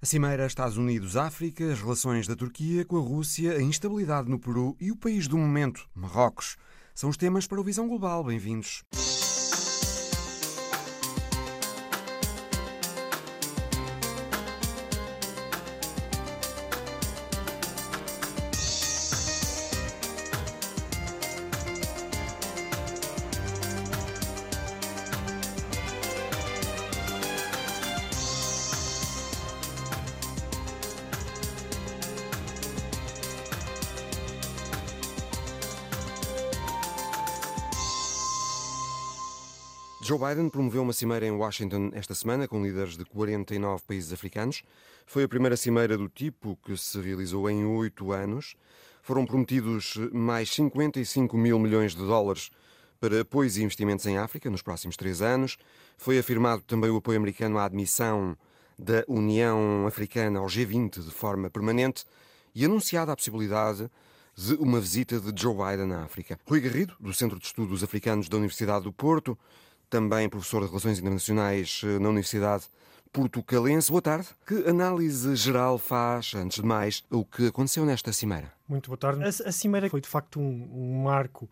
A Cimeira Estados Unidos-África, as relações da Turquia com a Rússia, a instabilidade no Peru e o país do momento, Marrocos, são os temas para o Visão Global. Bem-vindos. Biden promoveu uma cimeira em Washington esta semana com líderes de 49 países africanos. Foi a primeira cimeira do tipo que se realizou em oito anos. Foram prometidos mais 55 mil milhões de dólares para apoios e investimentos em África nos próximos três anos. Foi afirmado também o apoio americano à admissão da União Africana ao G20 de forma permanente e anunciada a possibilidade de uma visita de Joe Biden à África. Rui Garrido, do Centro de Estudos Africanos da Universidade do Porto, também professor de Relações Internacionais eh, na Universidade Portucalense. Boa tarde. Que análise geral faz, antes de mais, o que aconteceu nesta cimeira? Muito boa tarde. A, a cimeira foi, de facto, um, um marco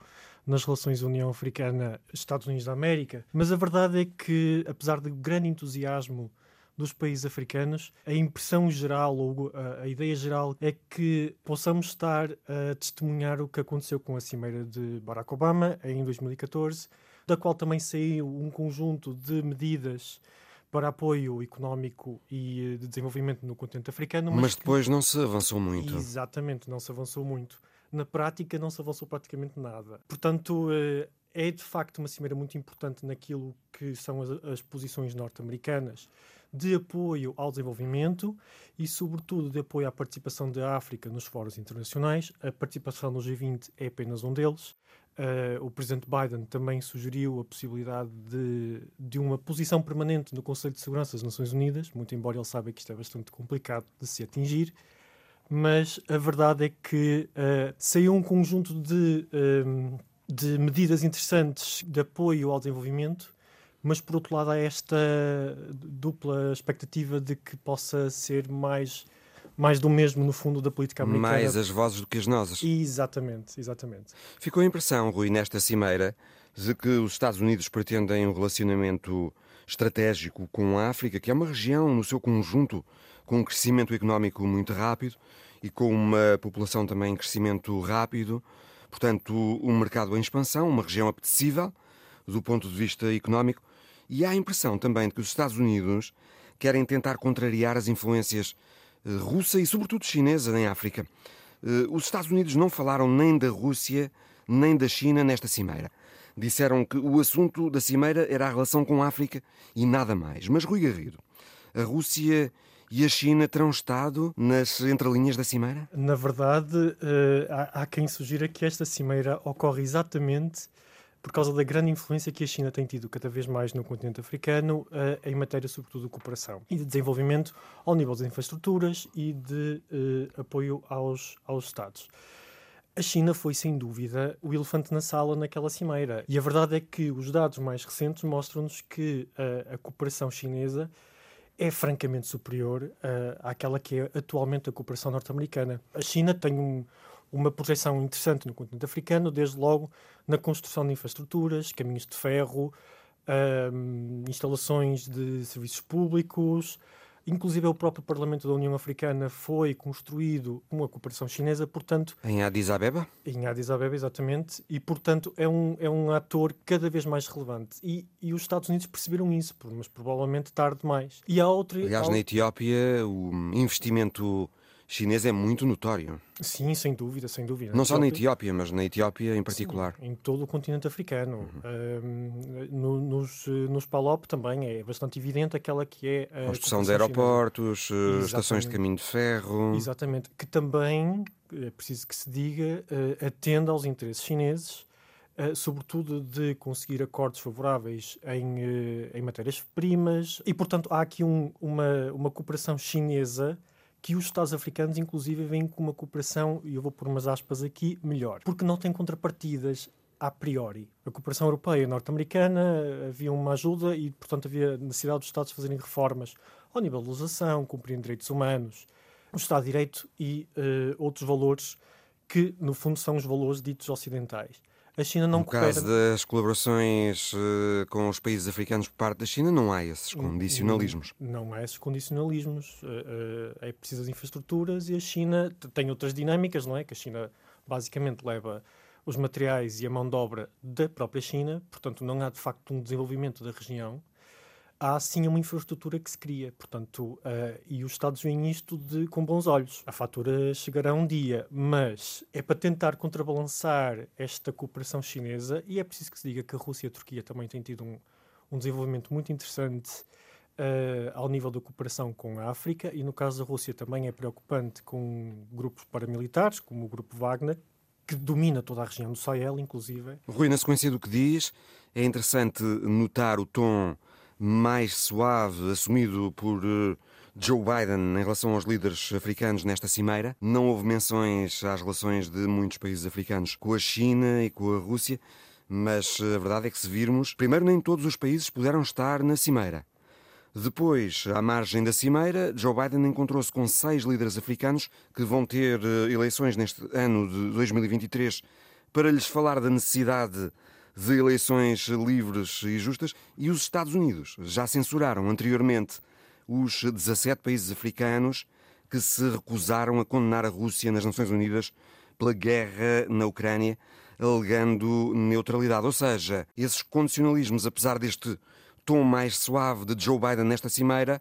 nas relações União Africana-Estados Unidos da América, mas a verdade é que, apesar do grande entusiasmo dos países africanos, a impressão geral ou a, a, ideia geral é que possamos estar a testemunhar o que aconteceu com a cimeira de Barack Obama em 2014 da qual também saiu um conjunto de medidas para apoio económico e eh, de desenvolvimento no continente africano. Mas, mas depois que... não se avançou muito. Exatamente, não se avançou muito. Na prática, não se avançou praticamente nada. Portanto, eh, é de facto uma cimeira muito importante naquilo que são as, as posições norte-americanas de apoio ao desenvolvimento e, sobretudo, de apoio à participação da África nos fóruns internacionais. A participação no G20 é apenas um deles. Uh, o presidente Biden também sugeriu a possibilidade de, de uma posição permanente no Conselho de Segurança das Nações Unidas, muito embora ele saiba que isto é bastante complicado de se atingir. Mas a verdade é que uh, saiu um conjunto de, uh, de medidas interessantes de apoio ao desenvolvimento, mas por outro lado há esta dupla expectativa de que possa ser mais mais do mesmo, no fundo, da política americana. Mais as vozes do que as nossas. Exatamente, exatamente. Ficou a impressão, Rui, nesta cimeira, de que os Estados Unidos pretendem um relacionamento estratégico com a África, que é uma região, no seu conjunto, com um crescimento económico muito rápido e com uma população também em crescimento rápido. Portanto, um mercado em expansão, uma região apetecível do ponto de vista económico. E há a impressão também de que os Estados Unidos querem tentar contrariar as influências eh, russa e, sobretudo, chinesa em África. Eh, os Estados Unidos não falaram nem da Rússia nem da China nesta cimeira. Disseram que o assunto da cimeira era a relação com a África e nada mais. Mas, Rui Garrido, a Rússia e a China terão estado nas entrelinhas da cimeira? Na verdade, eh, há quem sugira que esta cimeira ocorre exatamente por causa da grande influência que a China tem tido cada vez mais no continente africano uh, em matéria, sobretudo, de cooperação e de desenvolvimento ao nível das infraestruturas e de uh, apoio aos, aos Estados. A China foi, sem dúvida, o elefante na sala naquela cimeira. E a verdade é que os dados mais recentes mostram-nos que uh, a cooperação chinesa é francamente superior uh, àquela que é atualmente a cooperação norte-americana. A China tem um, uma projeção interessante no continente africano, desde logo na construção de infraestruturas, caminhos de ferro, um, instalações de serviços públicos. Inclusive, o próprio Parlamento da União Africana foi construído com a cooperação chinesa, portanto... Em Addis Abeba? Em Addis Abeba, exatamente. E, portanto, é um, é um ator cada vez mais relevante. E, e os Estados Unidos perceberam isso, mas provavelmente tarde demais. E há outra... Aliás, há... na Etiópia, o investimento chinês é muito notório. Sim, sem dúvida, sem dúvida. Não só na Etiópia, mas na Etiópia em particular. Sim, em todo o continente africano. Uhum. no, nos, nos PALOP também é bastante evidente aquela que é a construção de aeroportos, chinesa. Eh, estações de caminho de ferro. Exatamente, que também, é preciso que se diga, uh, atende aos interesses chineses. Uh, sobretudo de conseguir acordos favoráveis em, uh, em matérias-primas, e portanto há aqui um, uma, uma cooperação chinesa que os Estados africanos, inclusive, vêm com uma cooperação, e eu vou pôr umas aspas aqui, melhor, porque não tem contrapartidas a priori. A cooperação europeia norte-americana havia uma ajuda e, portanto, havia necessidade dos Estados fazerem reformas ao nível da legislação, cumprindo direitos humanos, o Estado de Direito e uh, outros valores que, no fundo, são os valores ditos ocidentais. A China não no coopera... caso das colaborações uh, com os países africanos por parte da China, não há esses condicionalismos. Não, não há esses condicionalismos. Uh, uh, é preciso as infraestruturas e a China tem outras dinâmicas, não é? Que a China basicamente leva os materiais e a mão de obra da própria China, portanto, não há de facto um desenvolvimento da região há sim uma infraestrutura que se cria. Portanto, uh, e os Estados veem isto de, com bons olhos. A fatura chegará um dia, mas é para tentar contrabalançar esta cooperação chinesa e é preciso que se diga que a Rússia e a Turquia também têm tido um, um desenvolvimento muito interessante uh, ao nível da cooperação com a África e no caso da Rússia também é preocupante com grupos paramilitares, como o grupo Wagner, que domina toda a região do Sahel, inclusive. Rui, na sequência do que diz, é interessante notar o tom mais suave assumido por uh, Joe Biden em relação aos líderes africanos nesta cimeira. Não houve menções às relações de muitos países africanos com a China e com a Rússia, mas eh, a verdade é que se virmos, primeiro nem todos os países puderam estar na cimeira. Depois, à margem da cimeira, Joe Biden encontrou-se com seis líderes africanos que vão ter eh, eleições neste ano de 2023 para lhes falar da necessidade de eleições livres e justas, e os Estados Unidos já censuraram anteriormente os 17 países africanos que se recusaram a condenar a Rússia nas Nações Unidas pela guerra na Ucrânia, alegando neutralidade. Ou seja, esses condicionalismos, apesar deste tom mais suave de Joe Biden nesta cimeira,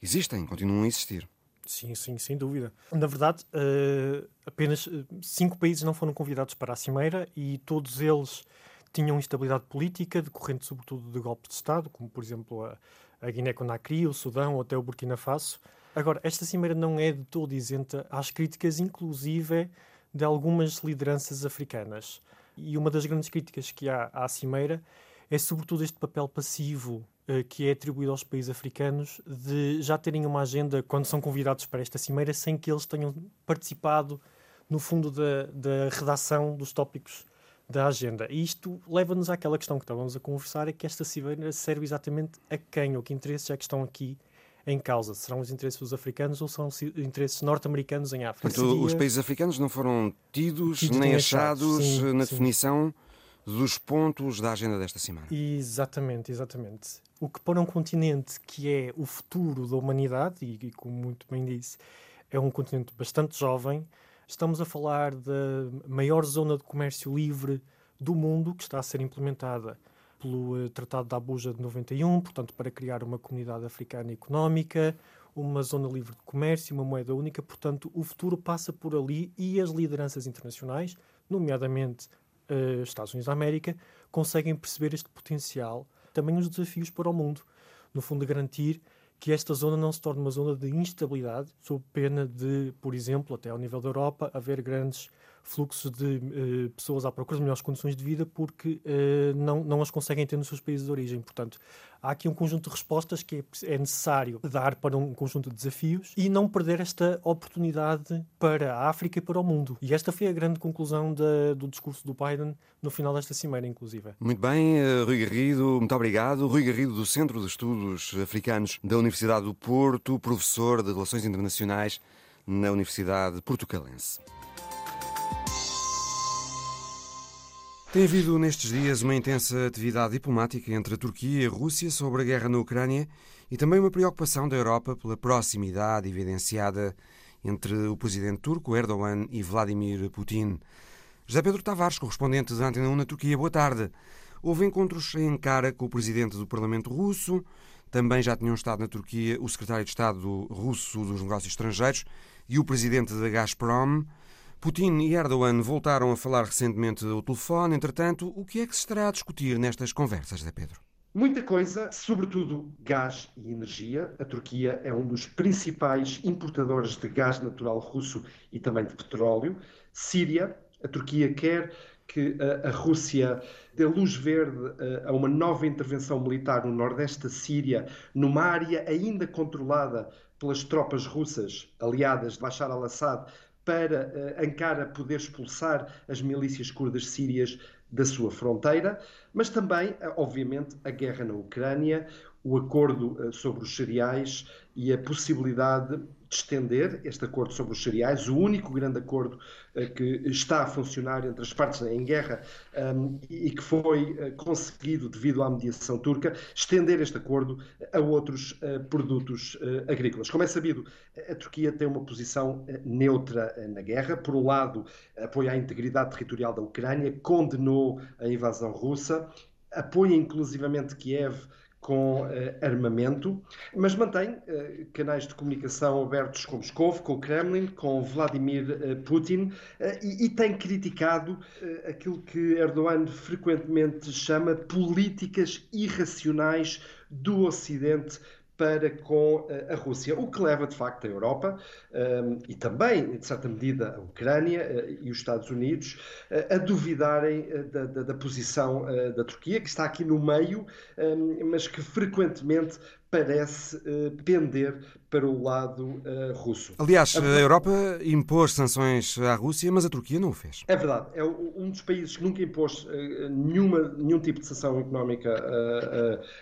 existem, continuam a existir. Sim, sim, sem dúvida. Na verdade, uh, apenas eh, cinco países não foram convidados para a cimeira e todos eles tinham instabilidade política, decorrente sobretudo de golpes de Estado, como por exemplo a, a Guiné-Conakry, o Sudão ou até o Burkina Faso. Agora, esta cimeira não é de todo isenta às críticas, inclusive de algumas lideranças africanas. E uma das grandes críticas que há à cimeira é sobretudo este papel passivo eh, que é atribuído aos países africanos de já terem uma agenda quando são convidados para esta cimeira sem que eles tenham participado no fundo da, da redação dos tópicos da agenda. E isto leva-nos àquela questão que estávamos a conversar, é que esta cimeira serve exatamente a quem, ou que interesses é que estão aqui em causa? Serão os interesses dos africanos ou são os interesses norte-americanos em África? Portanto, Seria... os países africanos não foram tidos, tidos nem achados sim, na sim. definição dos pontos da agenda desta semana. Exatamente, exatamente. O que para um continente que é o futuro da humanidade, e, e como muito bem disse, é um continente bastante jovem, Estamos a falar da maior zona de comércio livre do mundo que está a ser implementada pelo uh, Tratado de Abuja de 91, portanto, para criar uma comunidade africana económica, uma zona livre de comércio, uma moeda única. Portanto, o futuro passa por ali e as lideranças internacionais, nomeadamente uh, Estados Unidos da América, conseguem perceber este potencial, também os desafios para o mundo. No fundo, garantir que esta zona não se torne uma zona de instabilidade, sob pena de, por exemplo, até ao nível da Europa, haver grandes fluxos de uh, pessoas à procura de melhores condições de vida porque uh, não, não as conseguem ter nos seus países de origem. Portanto, há aqui um conjunto de respostas que é, é necessário dar para um conjunto de desafios e não perder esta oportunidade para a África e para o mundo. E esta foi a grande conclusão do discurso do Biden no final desta cimeira, inclusive. Muito bem, uh, Rui Garrido, muito obrigado. Rui Garrido, do Centro de Estudos Africanos da Universidade do Porto, professor de Relações Internacionais na Universidade Portucalense. Tem havido nestes dias uma intensa atividade diplomática entre a Turquia e a Rússia sobre a guerra na Ucrânia e também uma preocupação da Europa pela proximidade evidenciada entre o presidente turco Erdogan e Vladimir Putin. José Pedro Tavares, correspondente da Antena 1 na Turquia, boa tarde. Houve encontros em Ankara com o presidente do Parlamento russo, também já tinham estado na Turquia o secretário de Estado russo dos Negócios Estrangeiros e o presidente da Gazprom. Putin e Erdogan voltaram a falar recentemente ao telefone. Entretanto, o que é que se estará a discutir nestas conversas, Zé Pedro? Muita coisa, sobretudo gás e energia. A Turquia é um dos principais importadores de gás natural russo e também de petróleo. Síria, a Turquia quer que a, Rússia dê luz verde a uma nova intervenção militar no nordeste da Síria, numa área ainda controlada pelas tropas russas aliadas de Bashar al-Assad, para uh, Ankara poder expulsar as milícias curdas sírias da sua fronteira, mas também, uh, obviamente, a guerra na Ucrânia, o acordo sobre os cereais e a possibilidade de estender este acordo sobre os cereais, o único grande acordo uh, que está a funcionar entre as partes em guerra um, e que foi uh, conseguido devido à mediação turca, estender este acordo a outros produtos agrícolas. Como é sabido, a Turquia tem uma posição neutra na guerra. Por um lado, apoia a integridade territorial da Ucrânia, condenou a invasão russa, apoia inclusivamente Kiev com uh, armamento, mas mantém uh, canais de comunicação abertos com Moscou, com o Kremlin, com Vladimir uh, Putin e, e, tem criticado aquilo que Erdogan frequentemente chama políticas irracionais do Ocidente para com a Rússia, o que leva de facto a Europa e também, de certa medida, a Ucrânia uh, e os Estados Unidos uh, a duvidarem uh, da, da, da, posição da Turquia, que está aqui no meio, mas que frequentemente parece uh, pender para o lado uh, russo. Aliás, a, a Europa impôs sanções à Rússia, mas a Turquia não o fez. É verdade. É um dos países que nunca impôs uh, nenhuma, nenhum tipo de sanção económica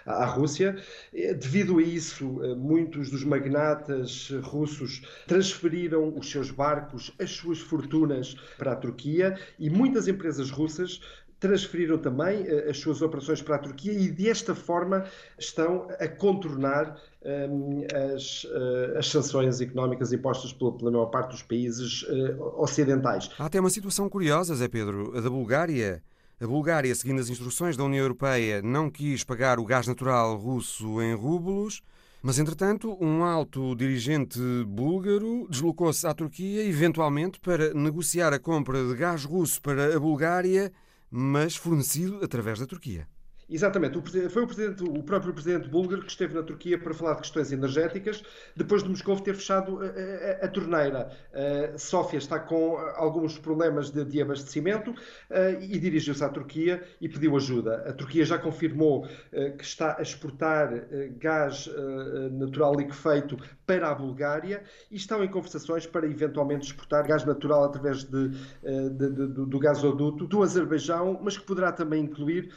à Rússia. Devido a isso, muitos dos magnatas russos transferiram os seus barcos, as suas fortunas para a Turquia e muitas empresas russas transferiram também as suas operações para a Turquia e desta forma estão a contornar um, ehm, as, uh, as, sanções económicas impostas pela, pela maior parte dos países uh, ocidentais. Há até uma situação curiosa, Zé Pedro, a da Bulgária. A Bulgária, seguindo as instruções da União Europeia, não quis pagar o gás natural russo em rublos. Mas, entretanto, um alto dirigente búlgaro deslocou-se à Turquia, eventualmente para negociar a compra de gás russo para a Bulgária mas fornecido através da Turquia. Exatamente. O, foi o, presidente, o próprio presidente búlgaro que esteve na Turquia para falar de questões energéticas, depois de Moscou ter fechado a, a, a torneira. Uh, Sófia está com alguns problemas de, de abastecimento e dirigiu-se à Turquia e pediu ajuda. A Turquia já confirmou que está a exportar gás natural liquefeito para a Bulgária e estão em conversações para eventualmente exportar gás natural através de, de, de, do gasoduto do Azerbaijão, mas que poderá também incluir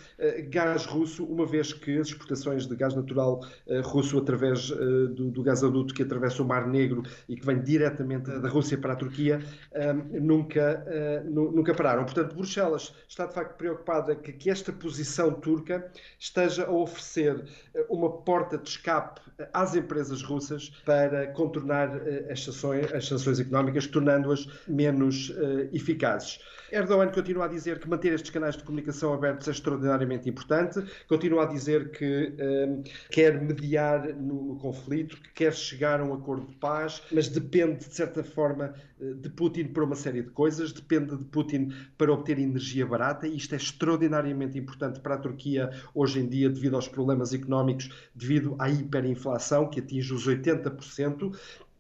gás gás russo, uma vez que as exportações de gás natural uh, russo através do, do gasoduto que atravessa o Mar Negro e que vem diretamente da Rússia para a Turquia, uh, nunca, nunca pararam. Portanto, Bruxelas está de facto preocupada que, que esta posição turca esteja a oferecer uma porta de escape às empresas russas para contornar as sanções, as sanções económicas, tornando-as menos eficazes. Erdogan continua a dizer que manter estes canais de comunicação abertos é extraordinariamente importante, continua a dizer que um, quer mediar no, no, conflito, que quer chegar a um acordo de paz, mas depende, de certa forma, eh, de Putin para uma série de coisas, depende de Putin para obter energia barata, e isto é extraordinariamente importante para a Turquia hoje em dia, devido aos problemas económicos, devido à hiperinflação que atinge os 80%,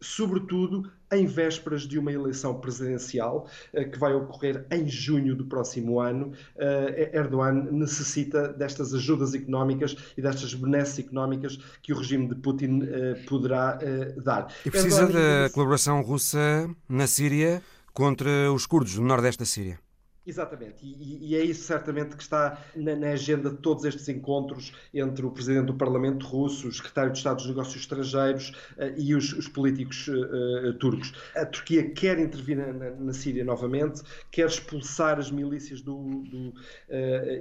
sobretudo em vésperas de uma eleição presidencial eh, que vai ocorrer em junho do próximo ano. Eh, Erdogan necessita destas ajudas económicas e destas benesses económicas que o regime de Putin eh, poderá dar. E precisa Erdogan... da colaboração russa na Síria contra os curdos do nordeste da Síria. Exatamente, e, e, é isso certamente que está na, na, agenda de todos estes encontros entre o Presidente do Parlamento russo, o Secretário de Estado dos Negócios Estrangeiros uh, e os, os políticos uh, uh, turcos. A Turquia quer intervir na, na, na, Síria novamente, quer expulsar as milícias do, do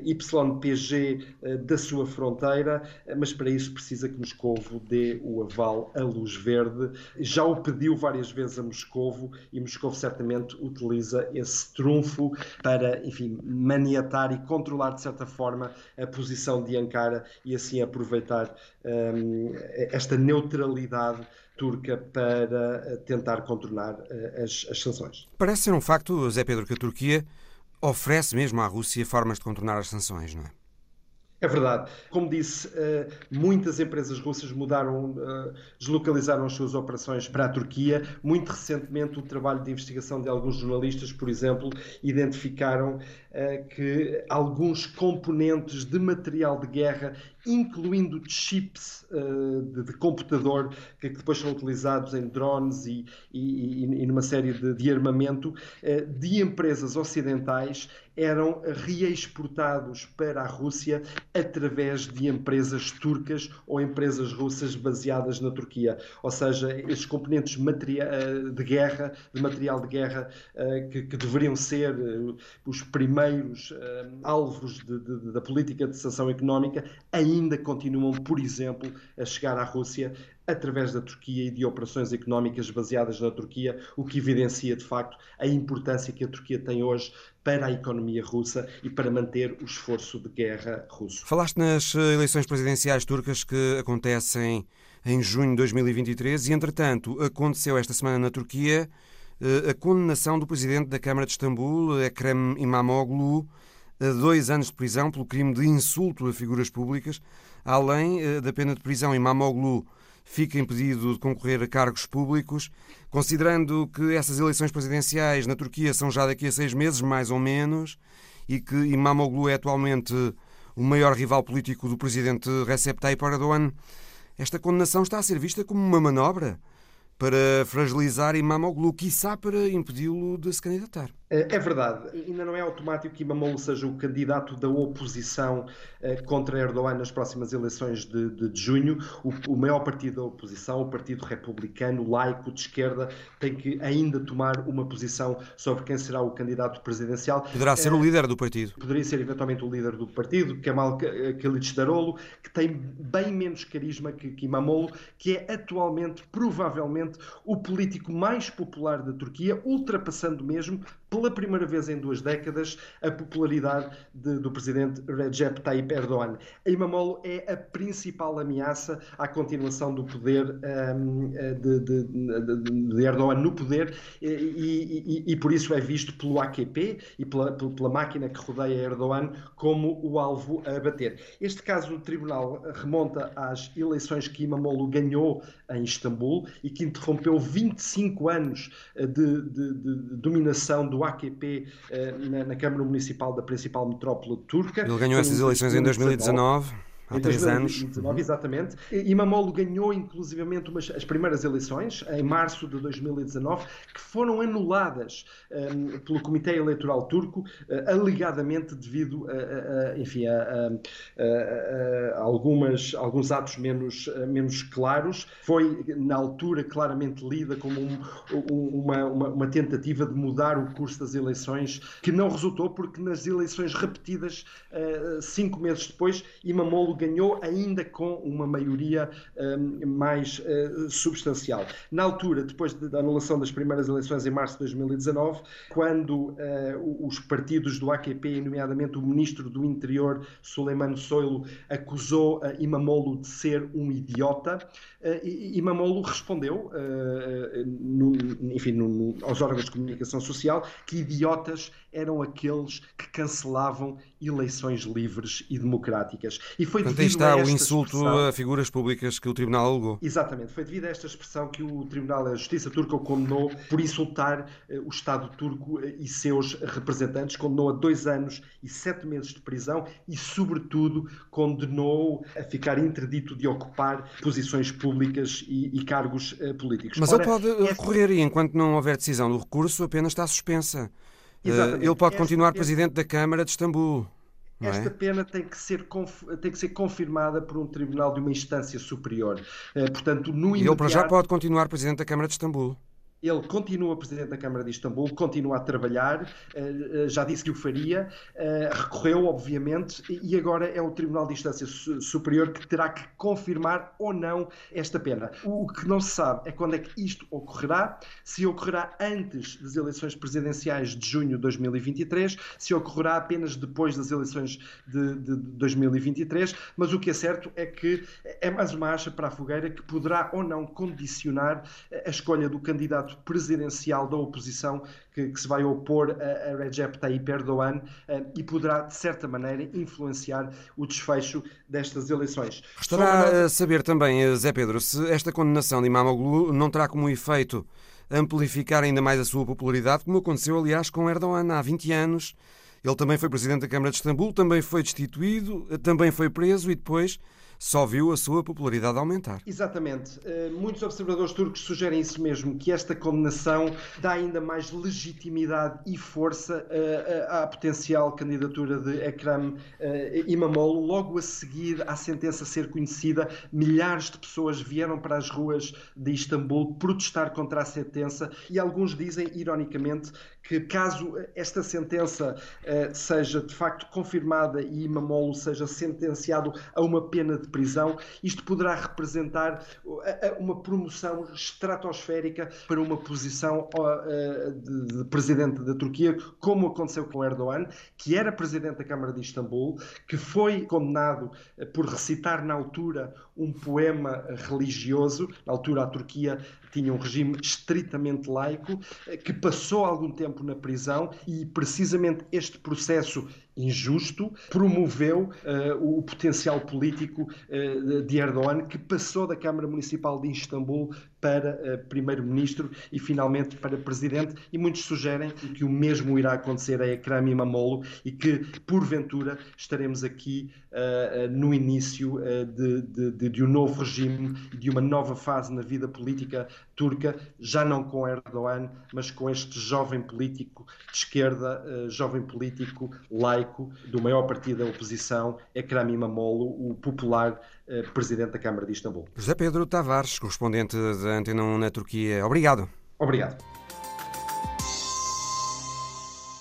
YPG da sua fronteira, mas para isso precisa que Moscovo dê o aval, a luz verde. Já o pediu várias vezes a Moscovo e Moscovo certamente utiliza esse trunfo para enfim, maniatar e controlar de certa forma a posição de Ankara e assim aproveitar um, esta neutralidade turca para tentar contornar uh, as, as sanções. Parece ser um facto, Zé Pedro, que a Turquia oferece mesmo à Rússia formas de contornar as sanções, não é? É verdade. Como disse, eh, muitas empresas russas mudaram, eh, deslocalizaram as suas operações para a Turquia. Muito recentemente, o trabalho de investigação de alguns jornalistas, por exemplo, identificaram eh, que alguns componentes de material de guerra incluindo chips de, computador que, depois são utilizados em drones e, numa série de, armamento de empresas ocidentais eram reexportados para a Rússia através de empresas turcas ou empresas russas baseadas na Turquia. Ou seja, esses componentes eh, de guerra, de material de guerra, eh, que, deveriam ser eh, os primeiros alvos de, de, da política de sanção económica, ainda continuam, por exemplo, a chegar à Rússia através da Turquia e de operações económicas baseadas na Turquia, o que evidencia de facto a importância que a Turquia tem hoje para a economia russa e para manter o esforço de guerra russo. Falaste nas eh, eleições presidenciais turcas que acontecem em junho de 2023 e, entretanto, aconteceu esta semana na Turquia eh, a condenação do presidente da Câmara de Istambul, Ekrem Imamoglu, a dois anos de prisão pelo crime de insulto a figuras públicas. Além eh, da pena de prisão, Imamoglu fica impedido de concorrer a cargos públicos, considerando que essas eleições presidenciais na Turquia são já daqui a seis meses, mais ou menos, e que Imamoglu é atualmente o maior rival político do presidente Recep Tayyip Erdogan, esta condenação está a ser vista como uma manobra para fragilizar Imamoglu, quiçá para impedi-lo de se candidatar. É, é verdade. Ainda não é automático que Imamoglu seja o candidato da oposição eh, contra Erdogan nas próximas eleições de, de, de junho. O, o, maior partido da oposição, o Partido Republicano, laico, de esquerda, tem que ainda tomar uma posição sobre quem será o candidato presidencial. Poderá ser é, o líder do partido. Poderia ser eventualmente o líder do partido, Kemal Kılıçdaroğlu, que tem bem menos carisma que, que Imamoglu, que é atualmente, provavelmente, o político mais popular da Turquia, ultrapassando mesmo pela primeira vez em duas décadas, a popularidade de, do presidente Recep Tayyip Erdogan. A Imamoglu é a principal ameaça à continuação do poder um, de, de, de, Erdogan no poder e, e, e, por isso é visto pelo AKP e pela, pela máquina que rodeia Erdogan como o alvo a bater. Este caso do tribunal remonta às eleições que Imamoglu ganhou em Istambul e que interrompeu 25 anos de, dominação do AKP eh, na, na, Câmara Municipal da principal metrópole turca. Ele ganhou essas eleições em 2019. Há três anos. Exatamente. E Mamolo ganhou, inclusivamente, umas, as primeiras eleições, em março de 2019, que foram anuladas um, pelo Comitê Eleitoral Turco, uh, alegadamente devido a, a, a enfim, a, a, algumas, alguns atos menos, menos claros. Foi, na altura, claramente lida como um, uma, uma, uma tentativa de mudar o curso das eleições, que não resultou, porque nas eleições repetidas, uh, cinco meses depois, Imamolo ganhou ainda com uma maioria um, mais uh, substancial. Na altura, depois da anulação das primeiras eleições em março de 2019, quando uh, os partidos do AKP, nomeadamente o ministro do Interior, Suleiman Soilo, acusou uh, Imamolo de ser um idiota, Imamolo respondeu, no, enfim, no, no, aos órgãos de comunicação social, que idiotas eram aqueles que cancelavam eleições livres e democráticas. E foi Portanto, aí está o insulto expressão... a figuras públicas que o Tribunal alegou. Exatamente, foi devido a esta expressão que o Tribunal da Justiça Turca o condenou por insultar uh, o Estado turco uh, e seus representantes, condenou a dois anos e sete meses de prisão e, sobretudo, condenou a ficar interdito de ocupar posições públicas e, e cargos uh, políticos. Mas Ora, ele pode recorrer e, enquanto não houver decisão do recurso, a pena está suspensa. Exatamente. ele pode continuar presidente da Câmara de Istambul. É? Esta pena tem que, ser, tem que ser confirmada por um tribunal de uma instância superior. Uh, portanto, no imediato... Ele para já pode continuar presidente da Câmara de Istambul. Ele continua presidente da Câmara de Istambul, continua a trabalhar, eh, eh, já disse que o faria, eh, recorreu, obviamente, e agora é o Tribunal de Instância Superior que terá que confirmar ou não esta pena. O que não se sabe é quando é que isto ocorrerá, se ocorrerá antes das eleições presidenciais de junho de 2023, se ocorrerá apenas depois das eleições de, de 2023, mas o que é certo é que é mais uma acha para a fogueira que poderá ou não condicionar a escolha do candidato candidato presidencial da oposição que, que se vai opor a, a Recep Tayyip Erdogan uh, e poderá, de certa maneira, influenciar o desfecho destas eleições. Estará a saber também, eh, Zé Pedro, se esta condenação de Imamoglu não terá como efeito amplificar ainda mais a sua popularidade, como aconteceu, aliás, com Erdogan há 20 anos Ele também foi presidente da Câmara de Istambul, também foi destituído, também foi preso e depois só viu a sua popularidade aumentar. Exatamente. Eh, muitos observadores turcos sugerem isso mesmo, que esta condenação dá ainda mais legitimidade e força eh, à potencial candidatura de Ekrem eh, Imamoglu. Logo a seguir à sentença ser conhecida, milhares de pessoas vieram para as ruas de Istambul protestar contra a sentença e alguns dizem, ironicamente, que caso esta sentença uh, seja de facto confirmada e Imamolo seja sentenciado a uma pena de prisão, isto poderá representar uh, uma promoção estratosférica para uma posição uh, de, de, presidente da Turquia, como aconteceu com Erdogan, que era presidente da Câmara de Istambul, que foi condenado por recitar na altura um poema religioso. Na altura, a Turquia tinha um regime estritamente laico, que passou algum tempo na prisão e precisamente este processo injusto, promoveu uh, o potencial político uh, de Erdogan, que passou da Câmara Municipal de Istambul para uh, primeiro-ministro e finalmente para presidente. E muitos sugerem que o mesmo irá acontecer a Ekrem Imamoglu e que, porventura, estaremos aqui no início de, de, de, um novo regime, de uma nova fase na vida política turca, já não com Erdogan, mas com este jovem político de esquerda, jovem político laico do maior partido da oposição, Ekrem Imamoglu, o popular eh, presidente da Câmara de Istambul. José Pedro Tavares, correspondente da Antena 1 na Turquia. Obrigado. Obrigado.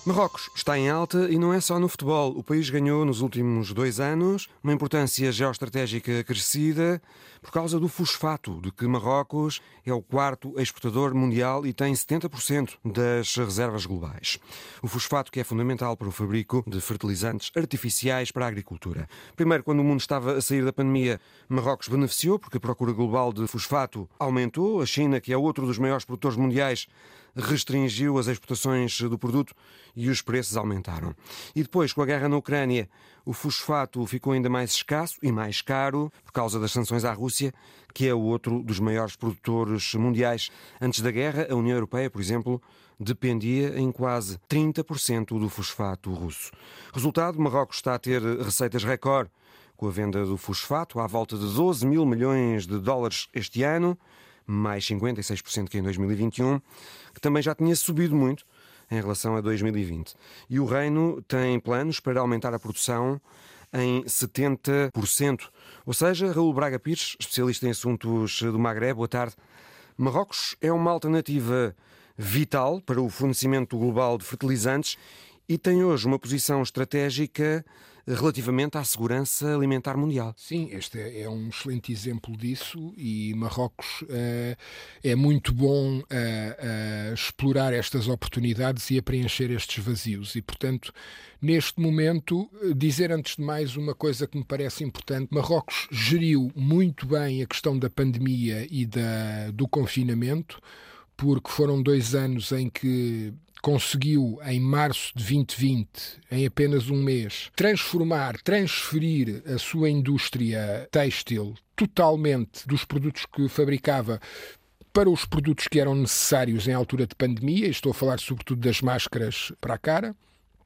Marrocos está em alta e não é só no futebol. O país ganhou nos últimos dois anos uma importância geoestratégica crescida por causa do fosfato, de que Marrocos é o quarto exportador mundial e tem 70% das reservas globais. O fosfato que é fundamental para o fabrico de fertilizantes artificiais para a agricultura. Primeiro, quando o mundo estava a sair da pandemia, Marrocos beneficiou porque a procura global de fosfato aumentou. A China, que é outro dos maiores produtores mundiais, restringiu as exportações do produto e os preços aumentaram. E depois, com a guerra na Ucrânia, o fosfato ficou ainda mais escasso e mais caro por causa das sanções à Rússia, que é outro dos maiores produtores mundiais. Antes da guerra, a União Europeia, por exemplo, dependia em quase 30% do fosfato russo. Resultado, Marrocos está a ter receitas recorde com a venda do fosfato, à volta de 12 mil milhões de dólares este ano, mais 56% que em 2021, que também já tinha subido muito em relação a 2020. E o Reino tem planos para aumentar a produção em 70%. Ou seja, Raul Braga Pires, especialista em assuntos do Magreb, boa tarde. Marrocos é uma alternativa vital para o fornecimento global de fertilizantes e tem hoje uma posição estratégica relativamente à segurança alimentar mundial. Sim, este é, é um excelente exemplo disso e Marrocos uh, é muito bom uh, explorar estas oportunidades e a preencher estes vazios. E, portanto, neste momento, dizer antes de mais uma coisa que me parece importante: Marrocos geriu muito bem a questão da pandemia e da, do confinamento porque foram dois anos em que conseguiu, em março de 2020, em apenas um mês, transformar, transferir a sua indústria têxtil totalmente dos produtos que fabricava para os produtos que eram necessários em altura de pandemia, estou a falar sobretudo das máscaras para a cara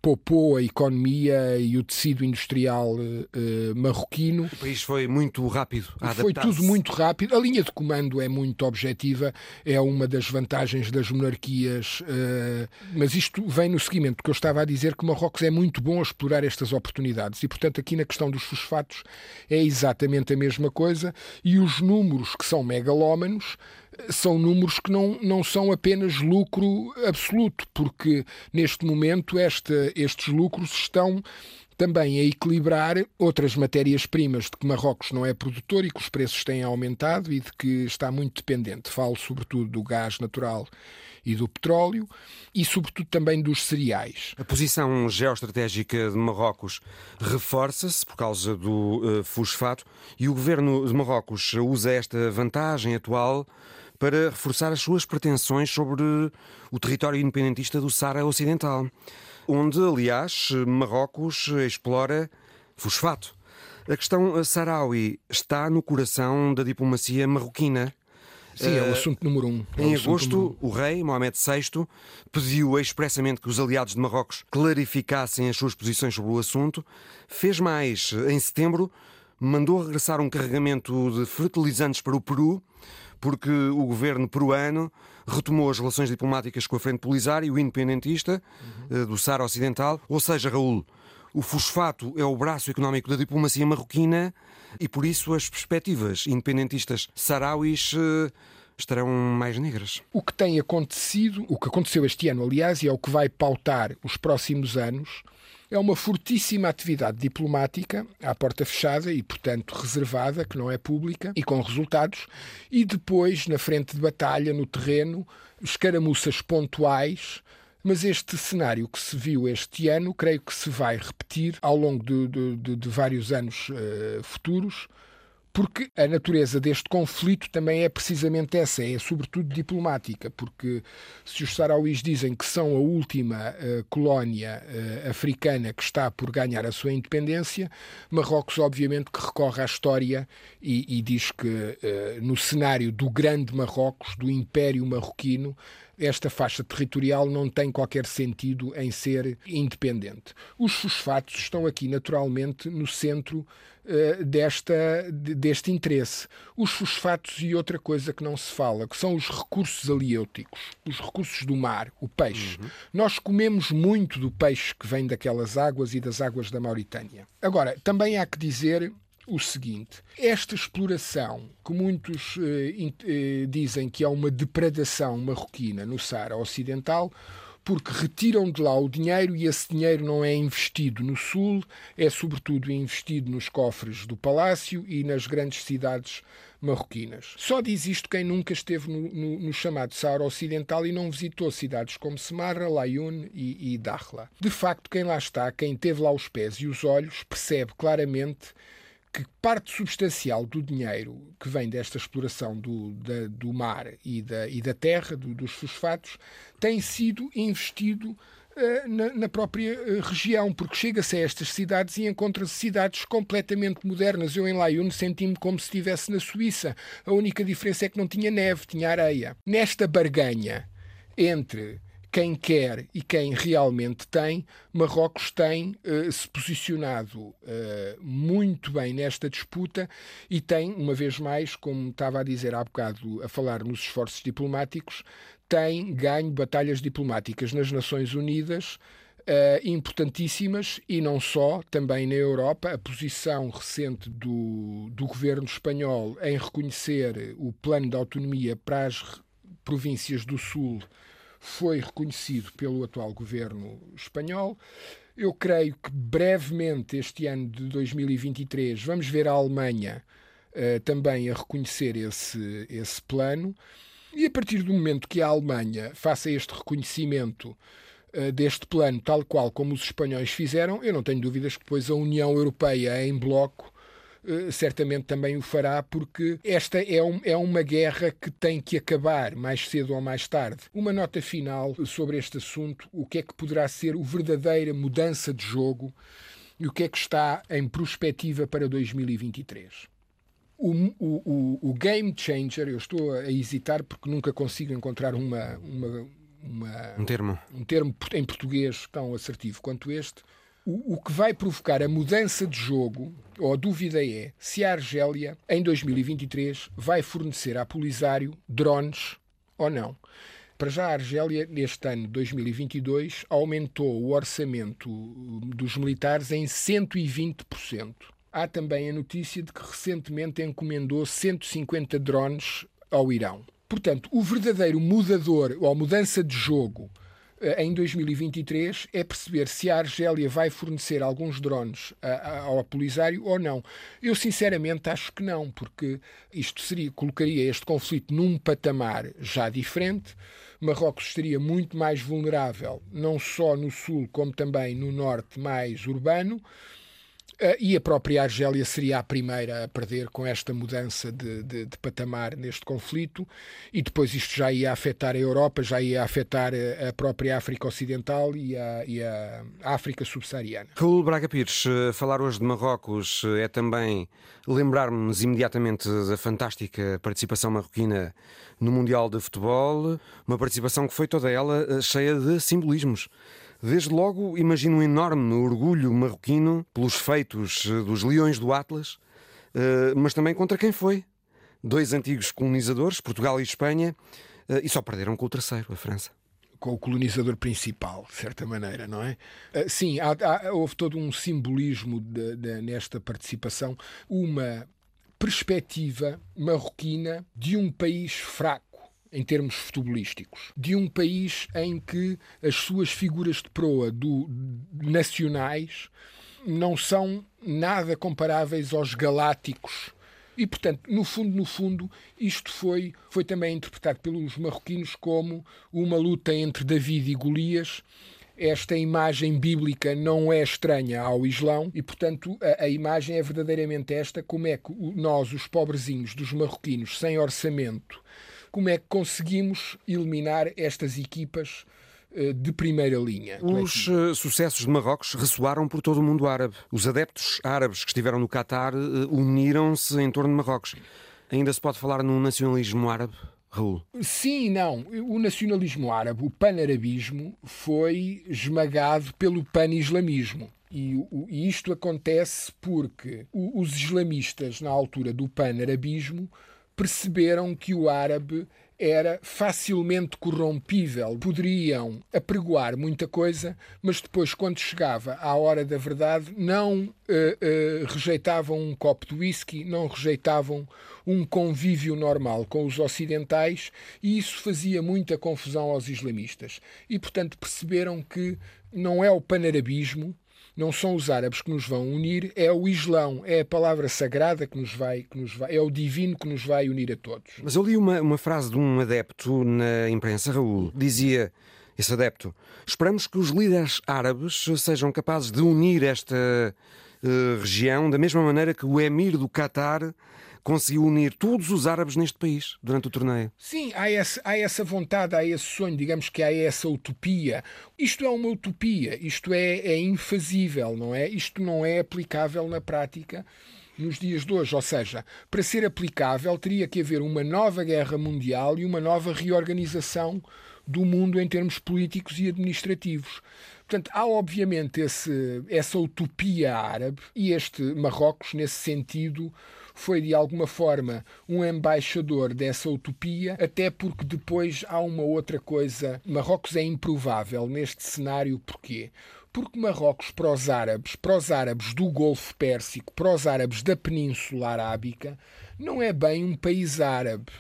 poupou a economia e o tecido industrial uh, marroquino. O país foi muito rápido a Foi tudo muito rápido. A linha de comando é muito objetiva, é uma das vantagens das monarquias, uh, mas isto vem no seguimento, porque eu estava a dizer que Marrocos é muito bom a explorar estas oportunidades e, portanto, aqui na questão dos fosfatos é exatamente a mesma coisa e os números que são megalómanos são números que não, não são apenas lucro absoluto, porque neste momento esta, estes lucros estão também a equilibrar outras matérias-primas de que Marrocos não é produtor e que os preços têm aumentado e de que está muito dependente. Falo sobretudo do gás natural e do petróleo e, sobretudo, também dos cereais. A posição geoestratégica de Marrocos reforça-se por causa do uh, fosfato e o governo de Marrocos usa esta vantagem atual para reforçar as suas pretensões sobre o território independentista do Sara Ocidental, onde, aliás, Marrocos explora fosfato. A questão saraui está no coração da diplomacia marroquina. Sim, é o assunto número um. É em agosto, o rei, Mohamed VI, pediu expressamente que os aliados de Marrocos clarificassem as suas posições sobre o assunto. Fez mais, em setembro, mandou regressar um carregamento de fertilizantes para o Peru, porque o governo peruano retomou as relações diplomáticas com a Frente Polisário, independentista, uhum. do Saara Ocidental. Ou seja, Raul, o fosfato é o braço económico da diplomacia marroquina e por isso as perspectivas independentistas sarauis eh, estarão mais negras. O que tem acontecido, o que aconteceu este ano, aliás, e é o que vai pautar os próximos anos, é uma fortíssima atividade diplomática à porta fechada e, portanto, reservada, que não é pública e com resultados, e depois, na frente de batalha, no terreno, escaramuças pontuais. Mas este cenário que se viu este ano, creio que se vai repetir ao longo de, de, de, de vários anos uh, futuros porque a natureza deste conflito também é precisamente essa, é sobretudo diplomática, porque se os sarauís dizem que são a última uh, colónia uh, africana que está por ganhar a sua independência, Marrocos obviamente que recorre à história e, e diz que uh, no cenário do grande Marrocos, do Império Marroquino, esta faixa territorial não tem qualquer sentido em ser independente. Os fosfatos estão aqui naturalmente no centro uh, desta, deste interesse. Os fosfatos e outra coisa que não se fala, que são os recursos aliêuticos, os recursos do mar, o peixe. Uhum. Nós comemos muito do peixe que vem daquelas águas e das águas da Mauritânia. Agora, também há que dizer o seguinte: esta exploração, que muitos eh, eh, dizem que é uma depredação marroquina no Saara Ocidental, porque retiram de lá o dinheiro e esse dinheiro não é investido no Sul, é sobretudo investido nos cofres do Palácio e nas grandes cidades marroquinas. Só diz isto quem nunca esteve no, no, no chamado Saara Ocidental e não visitou cidades como Semarra, Laayoune e, e Dakhla. De facto, quem lá está, quem teve lá os pés e os olhos, percebe claramente que parte substancial do dinheiro que vem desta exploração do, da, do mar e da, e da terra, do, dos fosfatos, tem sido investido uh, na, na, própria uh, região, porque chega-se a estas cidades e encontra-se cidades completamente modernas. Eu em Laiune senti-me como se estivesse na Suíça. A única diferença é que não tinha neve, tinha areia. Nesta barganha entre quem quer e quem realmente tem, Marrocos tem uh, se posicionado uh, muito bem nesta disputa e tem, uma vez mais, como estava a dizer há bocado, a falar nos esforços diplomáticos, tem ganho batalhas diplomáticas nas Nações Unidas. Uh, importantíssimas e não só, também na Europa. A posição recente do, do governo espanhol em reconhecer o plano de autonomia para as províncias do Sul foi reconhecido pelo atual governo espanhol. Eu creio que brevemente, este ano de 2023, vamos ver a Alemanha uh, também a reconhecer esse, esse plano. E a partir do momento que a Alemanha faça este reconhecimento uh, deste plano, tal qual como os espanhóis fizeram, eu não tenho dúvidas que depois a União Europeia em bloco certamente também o fará, porque esta é, um, é uma guerra que tem que acabar mais cedo ou mais tarde. Uma nota final sobre este assunto: o que é que poderá ser a verdadeira mudança de jogo e o que é que está em perspectiva para 2023. O, o, o, game changer, eu estou a hesitar porque nunca consigo encontrar uma, uma, uma, um termo um termo em português tão assertivo quanto este o, o que vai provocar a mudança de jogo, ou a dúvida é se a Argélia, em 2023, vai fornecer à Polisário drones ou não. Para já, a Argélia, neste ano 2022, aumentou o orçamento dos militares em 120%. Há também a notícia de que recentemente encomendou 150 drones ao Irão. Portanto, o verdadeiro mudador ou mudança de jogo em 2023 é perceber se a Argélia vai fornecer alguns drones ao Polisário ou não. Eu sinceramente acho que não, porque isto seria, colocaria este conflito num patamar já diferente. Marrocos estaria muito mais vulnerável, não só no sul, como também no norte mais urbano. Uh, e a própria Argélia seria a primeira a perder com esta mudança de, de, de, patamar neste conflito, e depois isto já ia afetar a Europa, já ia afetar a, a própria África Ocidental e a, e a África subsaariana. Raul Braga Pires, eh, falar hoje de Marrocos eh, é também lembrar-nos imediatamente da fantástica participação marroquina no Mundial de Futebol, uma participação que foi toda ela cheia de simbolismos. Desde logo, imagino um enorme orgulho marroquino pelos feitos eh, dos leões do Atlas, eh, mas também contra quem foi. Dois antigos colonizadores, Portugal e Espanha, eh, e só perderam com o terceiro, a França com o colonizador principal, de certa maneira, não é? Sim, há, há, houve todo um simbolismo de, de, nesta participação, uma perspectiva marroquina de um país fraco em termos futebolísticos, de um país em que as suas figuras de proa do, nacionais não são nada comparáveis aos galácticos. E, portanto, no fundo, no fundo, isto foi, foi também interpretado pelos marroquinos como uma luta entre David e Golias, esta imagem bíblica não é estranha ao Islão e, portanto, a, a, imagem é verdadeiramente esta: como é que nós, os pobrezinhos dos marroquinos, sem orçamento, como é que conseguimos eliminar estas equipas eh, de primeira linha. Os uh, sucessos de Marrocos ressoaram por todo o mundo árabe. Os adeptos árabes que estiveram no Catar uh, uniram-se em torno de Marrocos. Ainda se pode falar num nacionalismo árabe? Raul? Sim e não. O nacionalismo árabe, o panarabismo, foi esmagado pelo pan-islamismo. E, e, isto acontece porque os islamistas, na altura do pan-arabismo, perceberam que o árabe era facilmente corrompível. Poderiam apregoar muita coisa, mas depois, quando chegava à hora da verdade, não uh, uh, rejeitavam um copo de whisky, não rejeitavam um convívio normal com os ocidentais, e isso fazia muita confusão aos islamistas. E, portanto, perceberam que não é o panarabismo não são os árabes que nos vão unir, é o Islão, é a palavra sagrada que nos vai, que nos vai é o divino que nos vai unir a todos. Mas eu li uma, uma frase de um adepto na imprensa, Raul, dizia esse adepto: Esperamos que os líderes árabes sejam capazes de unir esta uh, região da mesma maneira que o emir do Qatar conseguiu unir todos os árabes neste país durante o torneio. Sim, há essa, há essa vontade, há esse sonho, digamos que há essa utopia. Isto é uma utopia, isto é, é infazível, não é? Isto não é aplicável na prática nos dias de hoje. Ou seja, para ser aplicável, teria que haver uma nova guerra mundial e uma nova reorganização do mundo em termos políticos e administrativos. Portanto, há obviamente esse, essa utopia árabe e este Marrocos, nesse sentido, foi de alguma forma um embaixador dessa utopia, até porque depois há uma outra coisa. Marrocos é improvável neste cenário, porquê? Porque Marrocos, para os árabes, para os árabes do Golfo Pérsico, para os árabes da Península Arábica, não é bem um país árabe.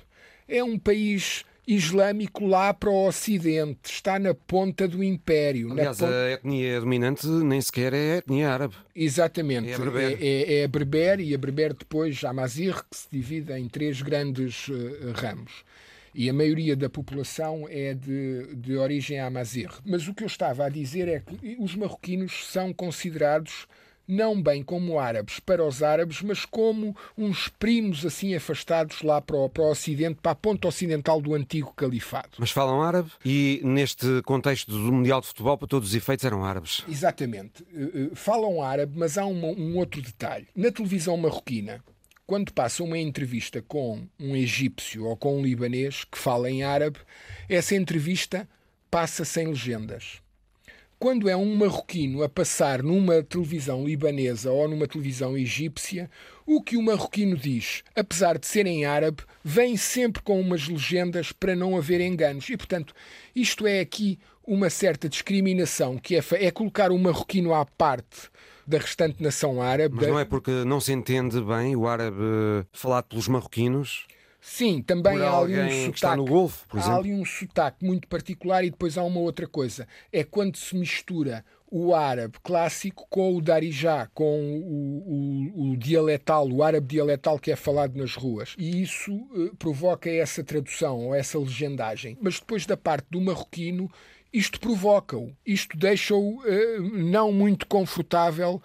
É um país islâmico lá para o Ocidente, está na ponta do Império. Aliás, ponta... a etnia dominante nem sequer é a etnia árabe. Exatamente, é a berber, é, é, é a berber e a berber depois a Amazir, que se divide em três grandes uh, ramos. E a maioria da população é de, de origem amazir. Mas o que eu estava a dizer é que os marroquinos são considerados não bem como árabes para os árabes, mas como uns primos assim afastados lá para o, para o Ocidente, para a ponta ocidental do antigo califado. Mas falam árabe e neste contexto do Mundial de Futebol, para todos os efeitos, eram árabes. Exatamente. Eh, eh, falam árabe, mas há uma, um outro detalhe. Na televisão marroquina, quando passa uma entrevista com um egípcio ou com um libanês que fala em árabe, essa entrevista passa sem legendas quando é um marroquino a passar numa televisão libanesa ou numa televisão egípcia, o que o marroquino diz, apesar de ser em árabe, vem sempre com umas legendas para não haver enganos. E, portanto, isto é aqui uma certa discriminação, que é, é colocar o marroquino à parte da restante nação árabe. Mas não é porque não se entende bem o árabe falado pelos marroquinos? Sim, também há ali um sotaque. Está no Golfo, por há exemplo. ali um sotaque muito particular e depois há uma outra coisa. É quando se mistura o árabe clássico com o darijá, com o, o, o, dialetal, o árabe dialetal que é falado nas ruas. E isso uh, provoca essa tradução ou essa legendagem. Mas depois da parte do marroquino, isto provoca-o, isto deixa-o uh, não muito confortável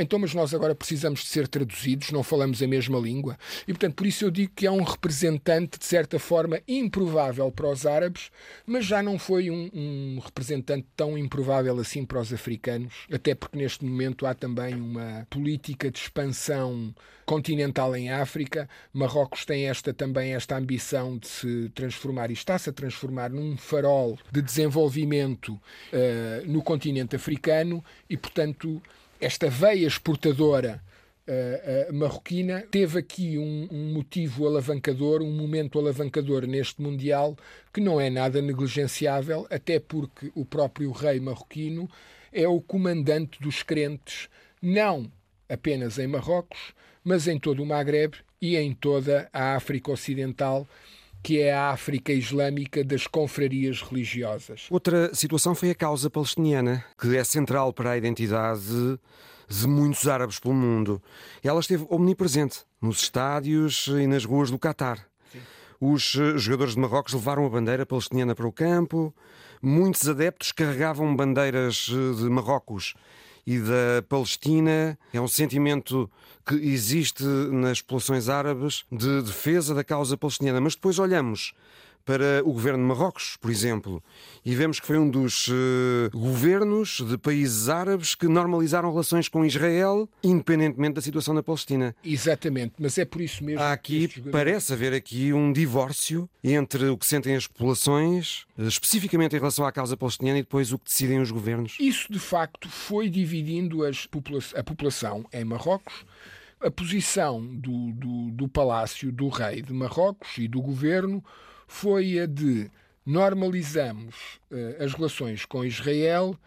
então, mas nós agora precisamos de ser traduzidos, não falamos a mesma língua. E, portanto, por isso eu digo que é um representante, de certa forma, improvável para os árabes, mas já não foi um, um representante tão improvável assim para os africanos, até porque neste momento há também uma política de expansão continental em África. Marrocos tem esta também esta ambição de se transformar e está-se a transformar num farol de desenvolvimento uh, no continente africano e, portanto, esta veia exportadora uh, uh, marroquina teve aqui um, um, motivo alavancador, um momento alavancador neste Mundial que não é nada negligenciável, até porque o próprio rei marroquino é o comandante dos crentes, não apenas em Marrocos, mas em todo o Maghreb e em toda a África Ocidental que é a África Islâmica das confrarias religiosas. Outra situação foi a causa palestiniana, que é central para a identidade de muitos árabes pelo mundo. Ela esteve omnipresente nos estádios e nas ruas do Catar. Os eh, jogadores de Marrocos levaram a bandeira palestiniana para o campo, muitos adeptos carregavam bandeiras eh, de Marrocos e da Palestina. É um sentimento que existe nas populações árabes de defesa da causa palestiniana. Mas depois olhamos para o governo de Marrocos, por exemplo, e vemos que foi um dos uh, governos de países árabes que normalizaram relações com Israel, independentemente da situação na Palestina. Exatamente, mas é por isso mesmo. Há aqui, parece haver aqui um divórcio entre o que sentem as populações, eh, especificamente em relação à causa palestiniana, e depois o que decidem os governos. Isso, de facto, foi dividindo popula a população em Marrocos a posição do, do, do, palácio do rei de Marrocos e do governo foi a de normalizamos uh, as relações com Israel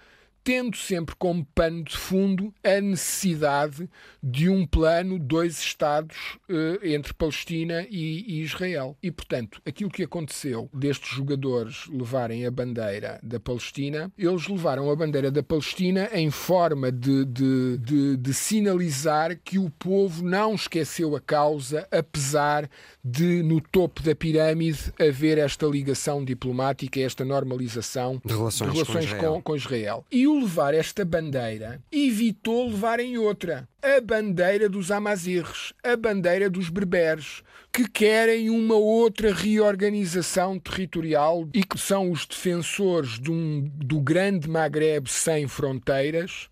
tendo sempre como pano de fundo a necessidade de um plano, dois Estados eh, entre Palestina e, e, Israel. E, portanto, aquilo que aconteceu destes jogadores levarem a bandeira da Palestina, eles levaram a bandeira da Palestina em forma de, de, de, de sinalizar que o povo não esqueceu a causa, apesar de, no topo da pirâmide, haver esta ligação diplomática, esta normalização de relações, de relações com, Israel. Com, com Israel. E levar esta bandeira, evitou levarem outra. A bandeira dos Amazirres, a bandeira dos Berberes, que querem uma outra reorganização territorial e que são os defensores de um, do grande Maghreb sem fronteiras,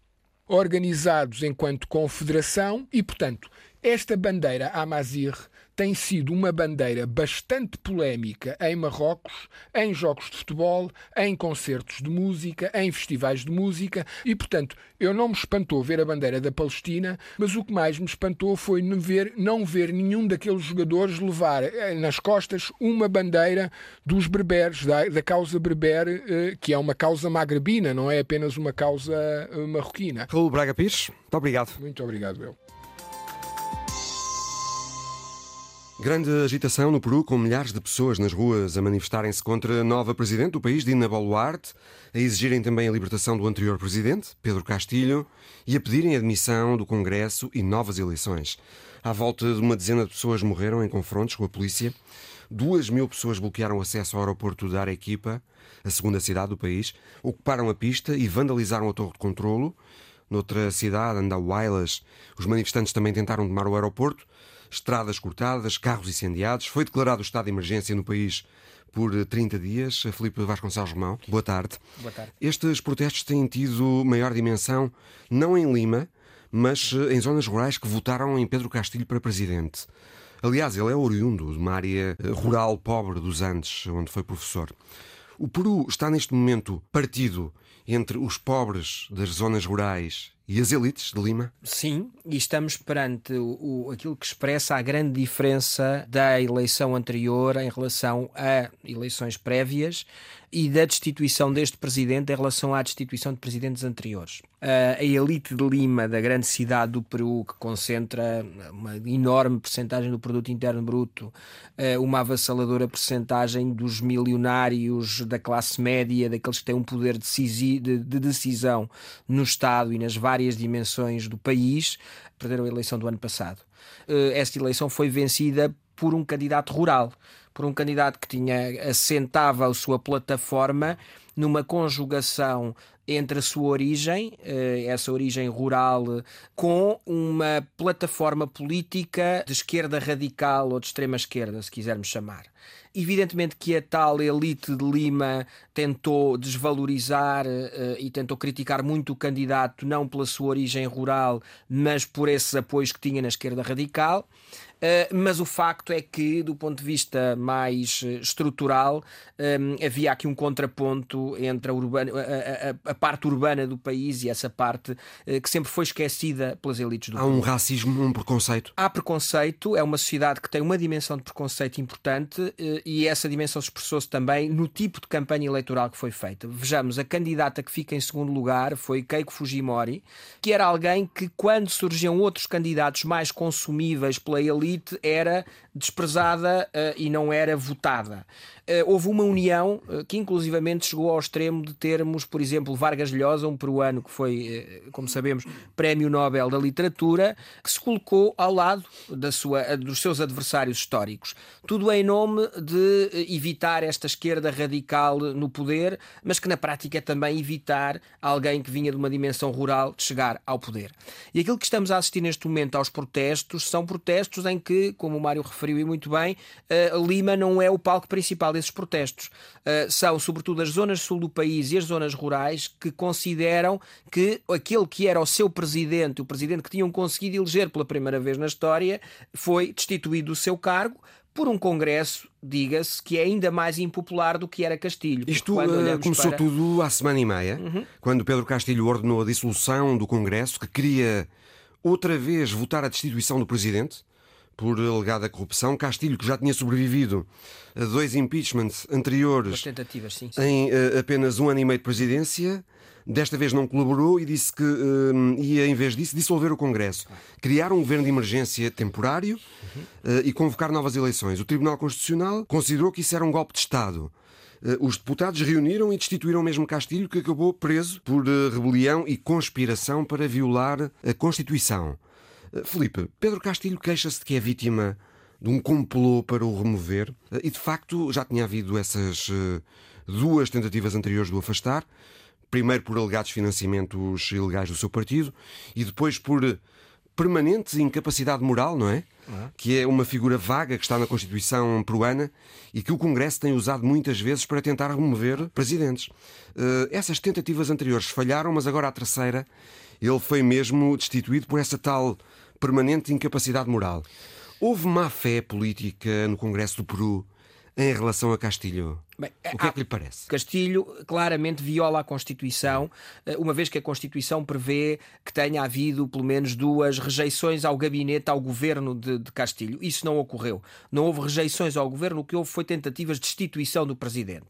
organizados enquanto confederação, e, portanto, esta bandeira Amazir tem sido uma bandeira bastante polémica em Marrocos, em jogos de futebol, em concertos de música, em festivais de música e, portanto, eu não me espantou ver a bandeira da Palestina, mas o que mais me espantou foi não ver, não ver nenhum daqueles jogadores levar eh, nas costas uma bandeira dos berberes, da, da causa berber, eh, que é uma causa magrebina, não é apenas uma causa eh, marroquina. Raul Braga Pires, muito obrigado. Muito obrigado, eu. Grande agitação no Peru, com milhares de pessoas nas ruas a manifestarem-se contra a nova presidente do país, Dina Boluarte, a exigirem também a libertação do anterior presidente, Pedro Castilho, e a pedirem admissão do Congresso e novas eleições. À volta de uma dezena de pessoas morreram em confrontos com a polícia. Duas mil pessoas bloquearam o acesso ao aeroporto de Arequipa, a segunda cidade do país, ocuparam a pista e vandalizaram a torre de controlo. Noutra cidade, Andauailas, os manifestantes também tentaram tomar o aeroporto, estradas cortadas, carros incendiados. Foi declarado o estado de emergência no país por 30 dias. Felipe Vasconcelos Romão, boa tarde. Boa tarde. Estes protestos têm tido maior dimensão, não em Lima, mas em zonas rurais que votaram em Pedro Castilho para presidente. Aliás, ele é oriundo de uma área rural pobre dos Andes, onde foi professor. O Peru está neste momento partido entre os pobres das zonas rurais e as elites de Lima? Sim, e estamos perante o, o, aquilo que expressa a grande diferença da eleição anterior em relação a eleições prévias e da destituição deste presidente em relação à destituição de presidentes anteriores. Uh, a elite de Lima, da grande cidade do Peru, que concentra uma enorme percentagem do produto interno bruto, uh, uma avassaladora percentagem dos milionários da classe média, daqueles que têm um poder de, de decisão no Estado e nas várias dimensões do país, perderam a eleição do ano passado. Uh, esta eleição foi vencida por um candidato rural por um candidato que tinha assentava a sua plataforma numa conjugação entre a sua origem, eh, essa origem rural, com uma plataforma política de esquerda radical ou de extrema esquerda, se quisermos chamar. Evidentemente que a tal elite de Lima tentou desvalorizar uh, e tentou criticar muito o candidato, não pela sua origem rural, mas por esses apoios que tinha na esquerda radical. Uh, mas o facto é que, do ponto de vista mais eh, estrutural, um, havia aqui um contraponto entre a, urbana, a, a, a, parte urbana do país e essa parte uh, que sempre foi esquecida pelas elites do Há um racismo, um preconceito? Há preconceito, é uma sociedade que tem uma dimensão de preconceito importante e essa dimensão expressou-se também no tipo de campanha eleitoral que foi feita. Vejamos, a candidata que fica em segundo lugar foi Keiko Fujimori, que era alguém que, quando surgiam outros candidatos mais consumíveis pela elite, era desprezada uh, e não era votada. Uh, houve uma união uh, que inclusivamente chegou ao extremo de termos, por exemplo, Vargas Llosa, um peruano que foi, como sabemos, Prémio Nobel da Literatura, que se colocou ao lado da sua, dos seus adversários históricos. Tudo em nome de evitar esta esquerda radical no poder, mas que na prática é também evitar alguém que vinha de uma dimensão rural chegar ao poder. E aquilo que estamos a assistir neste momento aos protestos são protestos em que, como o Mário referiu e muito bem, uh, Lima não é o palco principal desses protestos. Uh, são, sobretudo, as zonas sul do país e as zonas rurais que consideram que aquele que era o seu presidente, o presidente que tinham conseguido eleger pela primeira vez na história, foi destituído do seu cargo por um Congresso, diga-se, que é ainda mais impopular do que era Castilho. Isto uh, começou para... tudo há semana e meia, uhum. quando Pedro Castilho ordenou a dissolução do Congresso, que queria outra vez votar a destituição do Presidente por alegada corrupção. Castilho, que já tinha sobrevivido a dois impeachments anteriores sim, sim. em uh, apenas um ano e meio de presidência, desta vez não colaborou e disse que uh, ia, em vez disso, dissolver o Congresso, criar um governo de emergência temporário uh, e convocar novas eleições. O Tribunal Constitucional considerou que isso era um golpe de Estado. Os deputados reuniram e destituíram mesmo Castilho, que acabou preso por rebelião e conspiração para violar a Constituição. Eh, Felipe, Pedro Castilho queixa-se de que é vítima de um complô para o remover eh, e de facto já tinha havido essas eh, duas tentativas anteriores de o afastar. Primeiro por alegados financiamentos ilegais do seu partido e depois por permanente incapacidade moral, não é? Que é uma figura vaga que está na Constituição peruana e que o Congresso tem usado muitas vezes para tentar remover presidentes. essas tentativas anteriores falharam, mas agora a terceira, ele foi mesmo destituído por essa tal permanente incapacidade moral. Houve má fé política no Congresso do Peru em relação a Castilho? Bem, o que é que lhe parece? Castilho claramente viola a Constituição, eh, uma vez que a Constituição prevê que tenha havido pelo menos duas rejeições ao gabinete, ao governo de, de Castilho. Isso não ocorreu. Não houve rejeições ao governo, o que houve foi tentativas de destituição do presidente.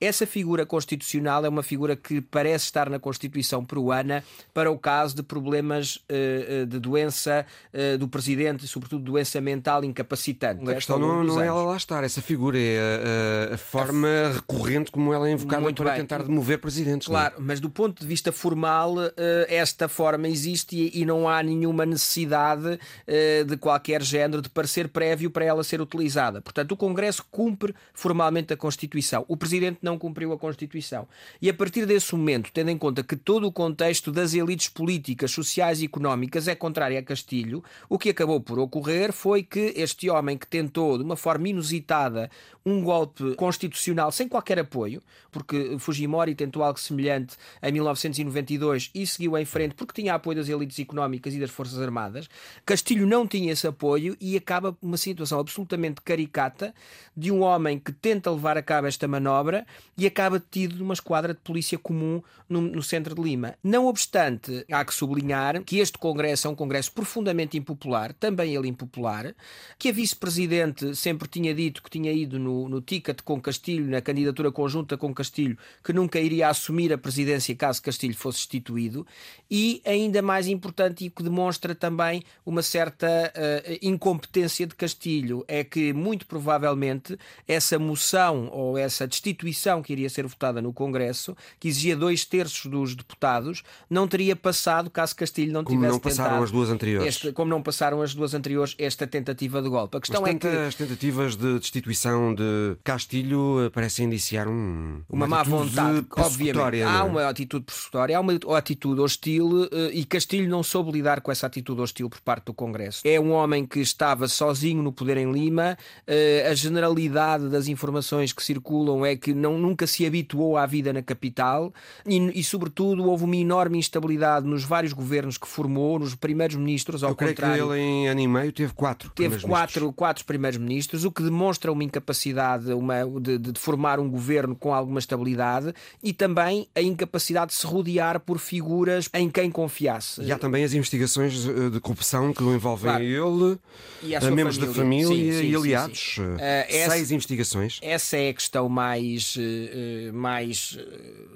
Essa figura constitucional é uma figura que parece estar na Constituição peruana para o caso de problemas uh, de doença uh, do presidente, sobretudo doença mental incapacitante. A questão não, não é ela lá estar, essa figura é a, a forma forma recorrente como ela é invocada Muito para bem. tentar demover presidentes. É? Claro, mas do ponto de vista formal, eh, esta forma existe e não há nenhuma necessidade eh, de qualquer género de parecer prévio para ela ser utilizada. Portanto, o Congresso cumpre formalmente a Constituição. O Presidente não cumpriu a Constituição. E a partir desse momento, tendo em conta que todo o contexto das elites políticas, sociais e económicas é contrário a Castilho, o que acabou por ocorrer foi que este homem que tentou, de uma forma inusitada, um golpe constitucional sem qualquer apoio, porque Fujimori tentou algo semelhante em 1992 e seguiu em frente porque tinha apoio das elites económicas e das Forças Armadas. Castilho não tinha esse apoio e acaba uma situação absolutamente caricata de um homem que tenta levar a cabo esta manobra e acaba detido numa esquadra de polícia comum no, no centro de Lima. Não obstante, há que sublinhar que este congresso é um congresso profundamente impopular, também ele impopular, que a vice-presidente sempre tinha dito que tinha ido no, no ticket com Castilho Castilho, na candidatura conjunta com Castilho, que nunca iria assumir a presidência caso Castilho fosse destituído, e ainda mais importante e que demonstra também uma certa uh, incompetência de Castilho, é que muito provavelmente essa moção ou essa destituição que iria ser votada no Congresso, que exigia dois terços dos deputados, não teria passado caso Castilho não como tivesse não passaram as duas anteriores. Este, como não passaram as duas anteriores, esta tentativa de golpe. A questão Mas é que as tentativas de destituição de Castilho parecem indiciar um, uma, uma má vontade, obviamente. Há é? uma atitude persecutória, há uma atitude hostil eh, e Castilho não soube lidar com essa atitude hostil por parte do Congresso. É um homem que estava sozinho no poder em Lima, eh, a generalidade das informações que circulam é que não, nunca se habituou à vida na capital e, e, sobretudo, houve uma enorme instabilidade nos vários governos que formou, nos primeiros ministros, ao Eu creio contrário. que ele em ano e meio teve quatro. Teve quatro, quatro primeiros ministros, o que demonstra uma incapacidade uma, de, de, formar um governo com alguma estabilidade e também a incapacidade de se rodear por figuras em quem confiasse. E há também as investigações de corrupção que o envolvem claro. ele, a membros família. da família sim, sim, e aliados. Sim, uh, Seis essa, investigações. Essa é a questão mais, uh, mais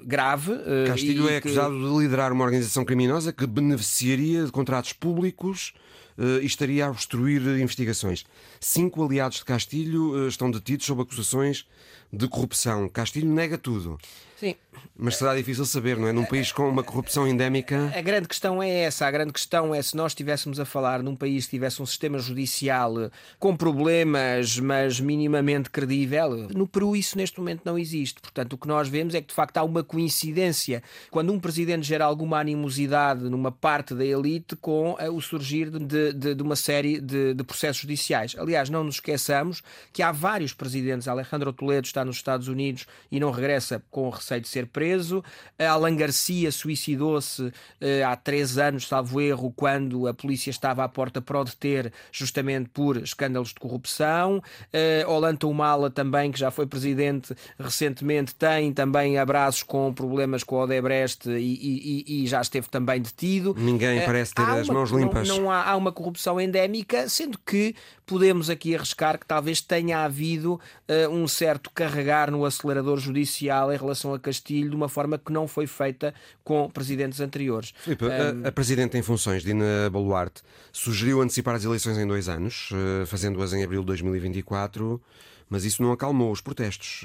grave. Uh, Castilho é acusado que... de liderar uma organização criminosa que beneficiaria de contratos públicos e estaria a obstruir investigações. Cinco aliados de Castilho estão detidos sob acusações de corrupção. Castilho nega tudo. Sim. Mas será difícil saber, não é? Num país com uma corrupção endémica. A grande questão é essa. A grande questão é se nós estivéssemos a falar num país que tivesse um sistema judicial com problemas, mas minimamente credível. No Peru isso neste momento não existe. Portanto, o que nós vemos é que de facto há uma coincidência quando um presidente gera alguma animosidade numa parte da elite com eh, o surgir de, de, de uma série de, de, processos judiciais. Aliás, não nos esqueçamos que há vários presidentes. Alejandro Toledo está nos Estados Unidos e não regressa com receio receio de ser preso. Alan Garcia suicidou-se eh, há três anos, salvo erro, quando a polícia estava à porta para o deter, justamente por escândalos de corrupção. Uh, Olanta Humala também, que já foi presidente recentemente, tem também abraços com problemas com o Odebrecht e, e, e já esteve também detido. Ninguém parece ter as uma, mãos limpas. Não, não há, há, uma corrupção endémica, sendo que podemos aqui arriscar que talvez tenha havido uh, um certo carregar no acelerador judicial em relação a Castilho de uma forma que não foi feita com presidentes anteriores. Filipe, um... a, a, Presidente em funções, Dina Baluarte, sugeriu antecipar as eleições em dois anos, uh, fazendo-as em abril de 2024 mas isso não acalmou os protestos.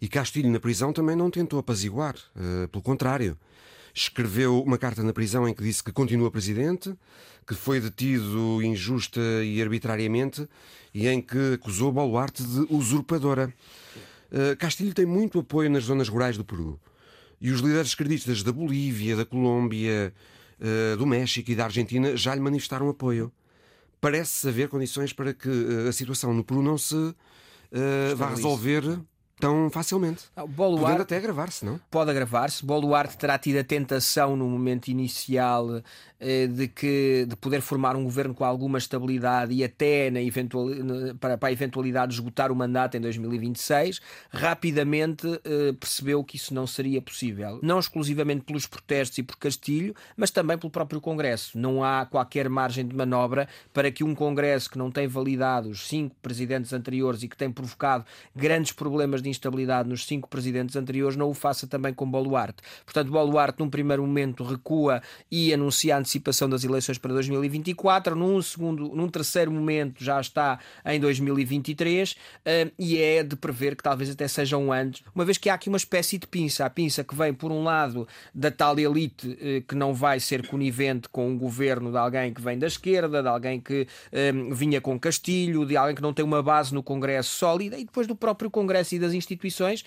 E Castilho, na prisão, também não tentou apaziguar. Uh, pelo contrário, escreveu uma carta na prisão em que disse que continua presidente, que foi detido injusta e arbitrariamente e em que acusou Baluarte de usurpadora. Eh, Castilho tem muito apoio nas zonas rurais do Peru. E os líderes esquerdistas da Bolívia, da Colômbia, eh, do México e da Argentina já lhe manifestaram apoio. Parece haver condições para que eh, a situação no Peru não se vá resolver tão facilmente. Ah, Boluarte, Podendo até agravar-se, não? Pode agravar-se. Boluarte terá tido a tentação no momento inicial de que de poder formar um governo com alguma estabilidade e até na eventual, para, para a eventualidade de esgotar o mandato em 2026, rapidamente eh, percebeu que isso não seria possível. Não exclusivamente pelos protestos e por Castilho, mas também pelo próprio Congresso. Não há qualquer margem de manobra para que um Congresso que não tem validado os cinco presidentes anteriores e que tem provocado grandes problemas de instabilidade nos cinco presidentes anteriores não o faça também com Boluarte. Portanto, Boluarte, num primeiro momento, recua e anuncia antecipação das eleições para 2024, num, segundo, num terceiro momento já está em 2023 uh, eh, e é de prever que talvez até sejam antes, uma vez que há aqui uma espécie de pinça. A pinça que vem, por um lado, da tal elite uh, que não vai ser conivente com um governo de alguém que vem da esquerda, de alguém que uh, vinha com Castilho, de alguém que não tem uma base no Congresso sólida e depois do próprio Congresso e das instituições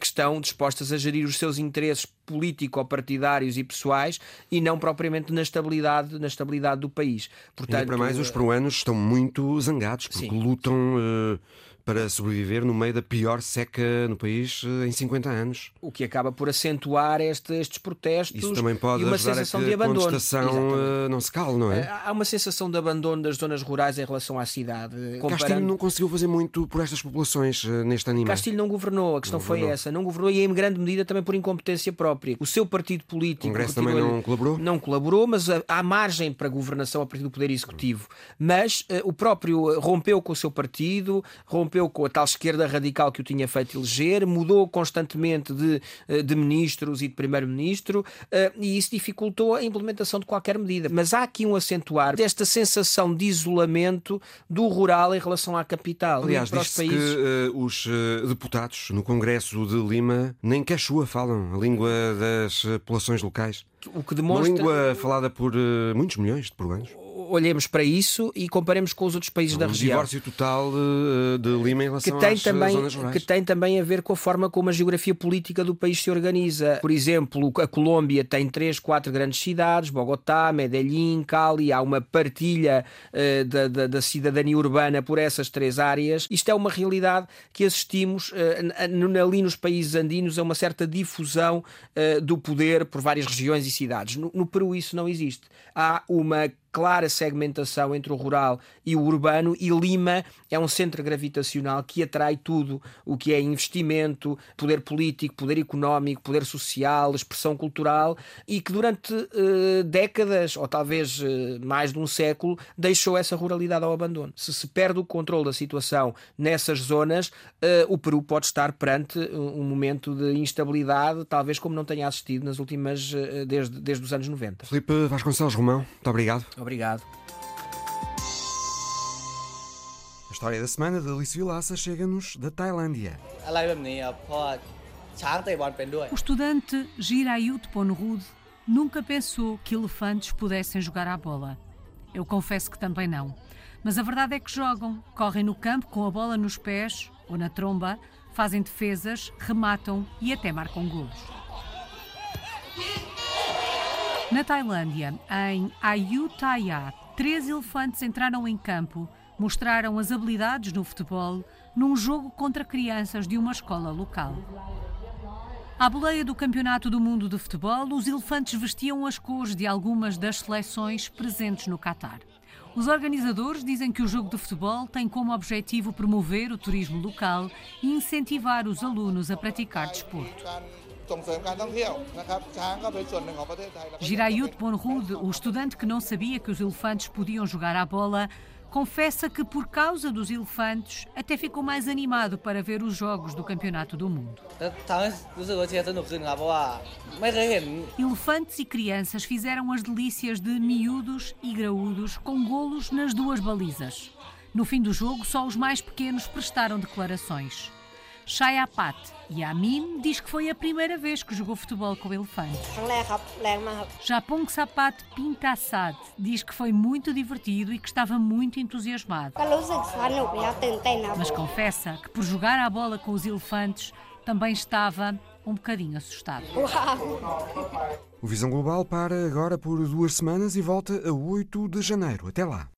que estão dispostas a gerir os seus interesses político-partidários e pessoais e não propriamente na estabilidade, na estabilidade do país. Portanto, e para mais, os peruanos estão muito zangados porque sim. lutam. Uh para sobreviver no meio da pior seca no país eh, em 50 anos. O que acaba por acentuar este, estes protestos Isso também pode e uma sensação de abandono. a contestação uh, não se cale, não é? Há uma sensação de abandono das zonas rurais em relação à cidade. Comparando... Castilho não conseguiu fazer muito por estas populações neste anime. Castilho não governou, a questão não foi essa. Não governou e em grande medida também por incompetência própria. O seu partido político... O Congresso também não colaborou? Não colaborou, mas há margem para a governação a partir do Poder Executivo. Mas uh, o próprio rompeu com o seu partido, rompeu rompeu com a tal esquerda radical que o tinha feito eleger, mudou constantemente de, eh, de ministros e de primeiro-ministro eh, e isso dificultou a implementação de qualquer medida. Mas há aqui um acentuar desta sensação de isolamento do rural em relação à capital. Aliás, diz países... que uh, os uh, deputados no Congresso de Lima nem quechua falam, a língua das populações locais. O que demonstra... Uma língua falada por uh, muitos milhões de peruanos olhemos para isso e comparemos com os outros países um da região. divórcio total de, de Lima em relação que tem às também, zonas rurais. Que tem também a ver com a forma como a geografia política do país se organiza. Por exemplo, a Colômbia tem três, quatro grandes cidades, Bogotá, Medellín, Cali, há uma partilha uh, da, da, da, cidadania urbana por essas três áreas. Isto é uma realidade que assistimos uh, ali nos países andinos a uma certa difusão uh, do poder por várias regiões e cidades. No, no Peru isso não existe. Há uma clara segmentação entre o rural e o urbano, e Lima é um centro gravitacional que atrai tudo o que é investimento, poder político, poder económico, poder social, expressão cultural, e que durante uh, décadas, ou talvez uh, mais de um século, deixou essa ruralidade ao abandono. Se se perde o controle da situação nessas zonas, uh, o Peru pode estar perante um momento de instabilidade, talvez como não tenha assistido nas últimas, desde, desde os anos 90. Felipe Vasconcelos Romão, muito obrigado. Obrigado. A história da semana de Alice Vilaça chega-nos da Tailândia. O estudante Girayut Ponrud nunca pensou que elefantes pudessem jogar à bola. Eu confesso que também não. Mas a verdade é que jogam, correm no campo com a bola nos pés ou na tromba, fazem defesas, rematam e até marcam golos. Na Tailândia, em Ayutthaya, três elefantes entraram em campo, mostraram as habilidades no futebol num jogo contra crianças de uma escola local. À boleia do Campeonato do Mundo de Futebol, os elefantes vestiam as cores de algumas das seleções presentes no Catar. Os organizadores dizem que o jogo de futebol tem como objetivo promover o turismo local e incentivar os alunos a praticar desporto. Girayut Bonrud, o estudante que não sabia que os elefantes podiam jogar à bola, confessa que por causa dos elefantes até ficou mais animado para ver os jogos do Campeonato do Mundo. Elefantes e crianças fizeram as delícias de miúdos e graúdos com golos nas duas balizas. No fim do jogo, só os mais pequenos prestaram declarações. Chayapat Yamin diz que foi a primeira vez que jogou futebol com elefantes. Japong Sapat Pintassad diz que foi muito divertido e que estava muito entusiasmado. Mas confessa que por jogar a bola com os elefantes também estava um bocadinho assustado. O Visão Global para agora por duas semanas e volta a 8 de janeiro. Até lá.